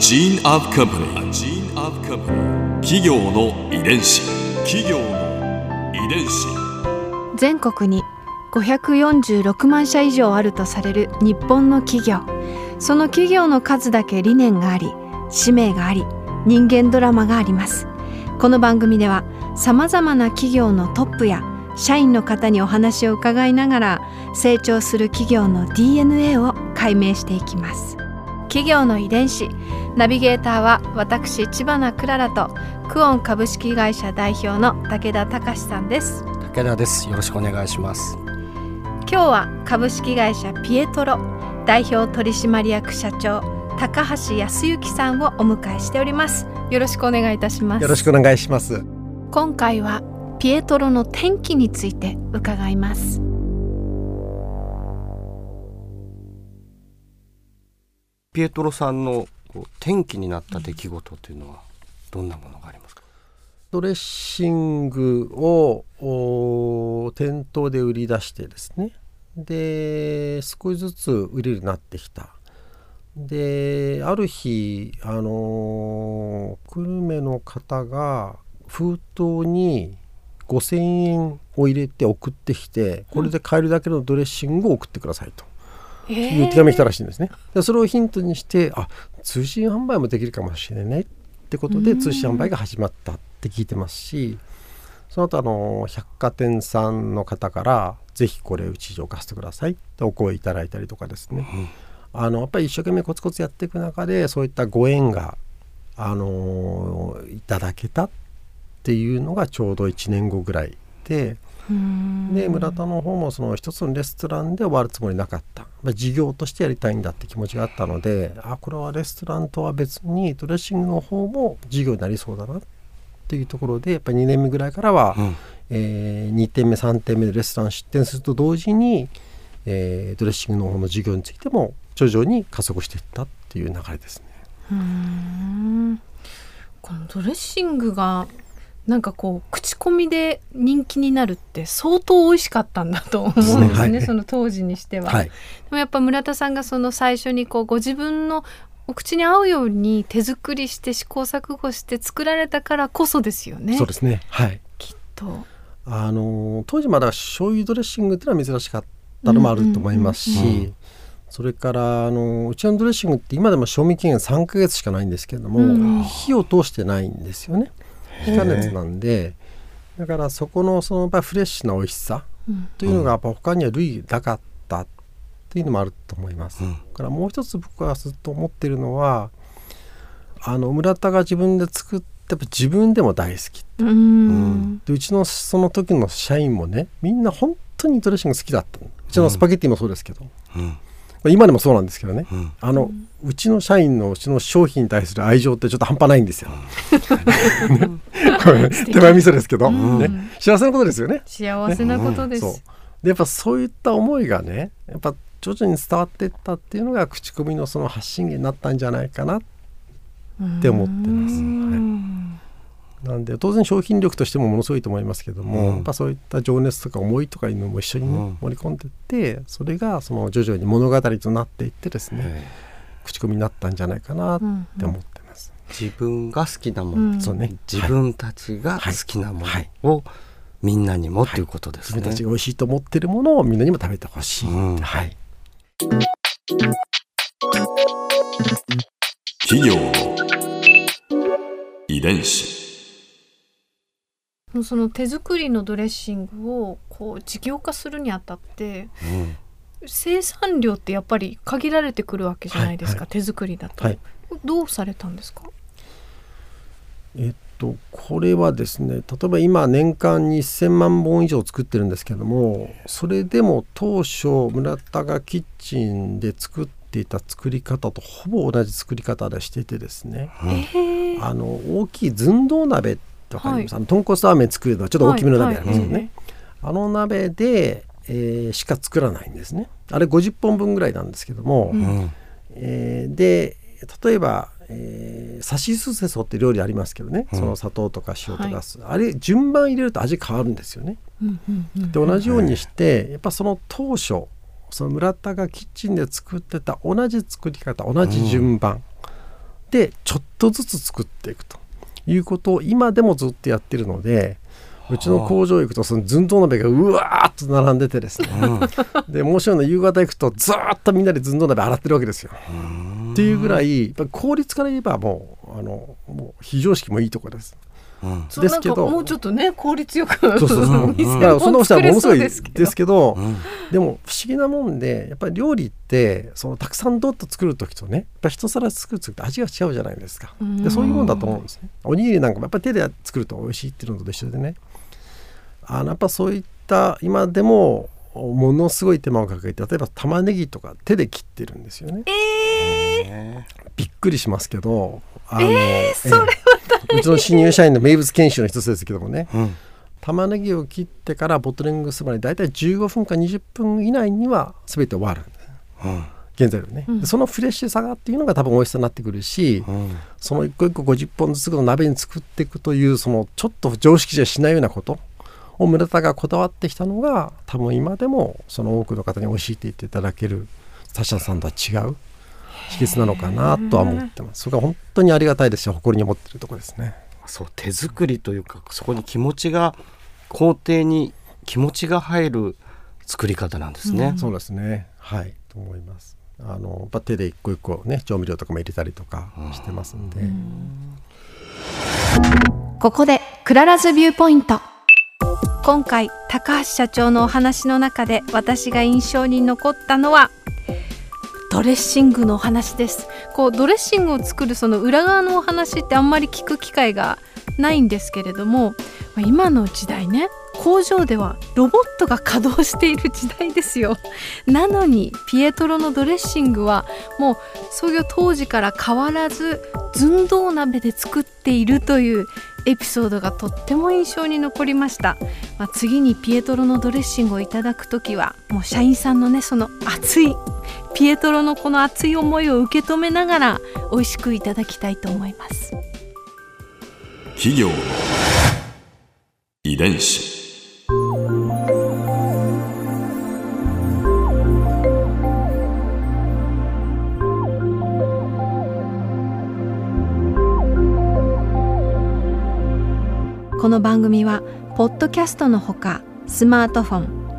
gene of company. A gene of company. 企業の遺伝子。企業の遺伝子。全国に546万社以上あるとされる日本の企業その企業の数だけ理念があり使命があり人間ドラマがありますこの番組ではさまざまな企業のトップや社員の方にお話を伺いながら成長する企業の DNA を解明していきます企業の遺伝子。ナビゲーターは私千葉なクララとクオン株式会社代表の武田隆さんです。武田です。よろしくお願いします。今日は株式会社ピエトロ代表取締役社長高橋康之さんをお迎えしております。よろしくお願いいたします。よろしくお願いします。今回はピエトロの転機について伺いますピエトロさんのこう転機になった出来事というのはどんなものがありますか？ドレッシングを店頭で売り出してですね。で少しずつ売れるようになってきた。である日あの久留米の方が封筒に5,000円を入れて送ってきてこれで買えるだけのドレッシングを送ってくださいと。いう手紙が来たらしいんですね。でそれをヒントにしてあ通信販売もできるかもしれない。ってことで通信販売が始まったって聞いてますしその後あの百貨店さんの方から「ぜひこれうちに置かせてください」ってお声いただいたりとかですね、あのやっぱり一生懸命コツコツやっていく中でそういったご縁が、あのいただけたっていうのがちょうど1年後ぐらいで。で村田の方もその一つのレストランで終わるつもりなかった事業としてやりたいんだって気持ちがあったのであこれはレストランとは別にドレッシングの方も事業になりそうだなっていうところでやっぱり2年目ぐらいからは、うん、えー、2点目3点目でレストラン出店すると同時に、えー、ドレッシングの方の事業についても徐々に加速していったっていう流れですね。うんこのドレッシングがなんかこう口コミで人気になるって相当美味しかったんだと思うんですね、はい、その当時にしては、はい、でもやっぱ村田さんがその最初にこうご自分のお口に合うように手作りして試行錯誤して作られたからこそですよね。そうですね。はい。きっと。あの当時まだ醤油ドレッシングっていうのは珍しかったのもあると思いますし、うんうんうんそれからあのうちのドレッシングって今でも賞味期限3か月しかないんですけれども、うん、火を通してないんですよね。非加熱なんでだからそこのその場フレッシュな美味しさというのがやっぱ他には類なかったっていうのもあると思います。だからもう一つ僕はずっと思ってるのはあの村田が自分で作ってやっぱ自分でも大好きうん、でうちのその時の社員もねみんな本当にドレッシング好きだったうちのスパゲッティもそうですけど、うん。今でもそうなんですけどね、うん、あのうちの社員のうちの商品に対する愛情ってちょっと半端ないんですよ。手前味噌ですけど、うん、ね、幸せなことですよね。幸せなことです。ね、でやっぱそういった思いがねやっぱ徐々に伝わっていったっていうのが口コミのその発信源になったんじゃないかなって思ってます。はい。なんで当然商品力としてもものすごいと思いますけども、うん、やっぱそういった情熱とか思いとかいうのも一緒に、ね、盛り込んでいってそれがその徐々に物語となっていってですね、口コミになったんじゃないかなって思ってます。自分が好きなもの、うん、そうね、自分たちが好きなものを、みんなにもとい。うことですね、自分たちが美味しいと思ってるものをみんなにも食べてほしい、うん、はい。企業。遺伝子。その手作りのドレッシングをこう事業化するにあたって、うん、生産量ってやっぱり限られてくるわけじゃないですか、はいはい、手作りだと、はい、どうされたんですか？えっとこれはですね例えば今年間に1,000万本以上作ってるんですけどもそれでも当初村田がキッチンで作っていた作り方とほぼ同じ作り方でしててですね、うん、あの大きい寸胴鍋ってわかります、はい、豚骨ラーメン作るのはちょっと大きめの鍋なんですよね、はいはい、あの鍋で、えー、しか作らないんですね。あれ50本分ぐらいなんですけども、うん、えー、で例えば、えー、さしすせそって料理ありますけどね、うん、その砂糖とか塩とか、はい、あれ順番入れると味変わるんですよね。で同じようにしてやっぱその当初その村田がキッチンで作ってた同じ作り方同じ順番、ってちょっとずつ作っていくと。いうことを今でもずっとやってるのでうちの工場行くとその寸胴鍋がうわーっと並んでてですね、うん、で面白いのは夕方行くとずっとみんなで寸胴鍋洗ってるわけですよ。っていうぐらいやっぱ効率から言えばもうあのもう非常識もいいところです。うん、ですけどもうちょっとね効率よくそうそうそう、うん、だからそんなことはものすごいですけど、うん、でも不思議なもんでやっぱり料理ってそのたくさんどっと作る時とねやっぱ一皿作る時と味が違うじゃないですか。でそういうもんだと思うんですね。おにぎりなんかもやっぱり手で作ると美味しいっていうのと一緒でね。あのやっぱそういった今でもものすごい手間をかけて例えば玉ねぎとか手で切ってるんですよね。えー、びっくりしますけどあの、えー、それはうちの新入社員の名物研修の一つですけどもね、うん、玉ねぎを切ってからボトリングするまで大体15分か20分以内には全て終わる。うん、現在はね、うん、そのフレッシュさがっていうのが多分美味しさになってくるし、うん、その一個一個50本ずつの鍋に作っていくというそのちょっと常識じゃしないようなことを村田がこだわってきたのが多分今でもその多くの方に美味しいって言っていただける他社さんとは違う秘訣なのかなとは思ってます。それが本当にありがたいですし誇りに思ってるところですね。そう手作りというかそこに気持ちが工程に気持ちが入る作り方なんですね、うん、そうですね。はい。と思います。あの手で一個一個ね調味料とかも入れたりとかしてますんで、うん、ここで Clara's viewpoint。今回高橋社長のお話の中で私が印象に残ったのはドレッシングのお話です。こうドレッシングを作るその裏側のお話ってあんまり聞く機会がないんですけれども今の時代ね工場ではロボットが稼働している時代ですよ。なのにピエトロのドレッシングはもう創業当時から変わらず寸胴鍋で作っているというエピソードがとっても印象に残りました、まあ、次にピエトロのドレッシングをいただく時はもう社員さんのねその熱いピエトロのこの熱い思いを受け止めながら美味しくいただきたいと思います。企業の遺伝子この番組はポッドキャストのほかスマートフォン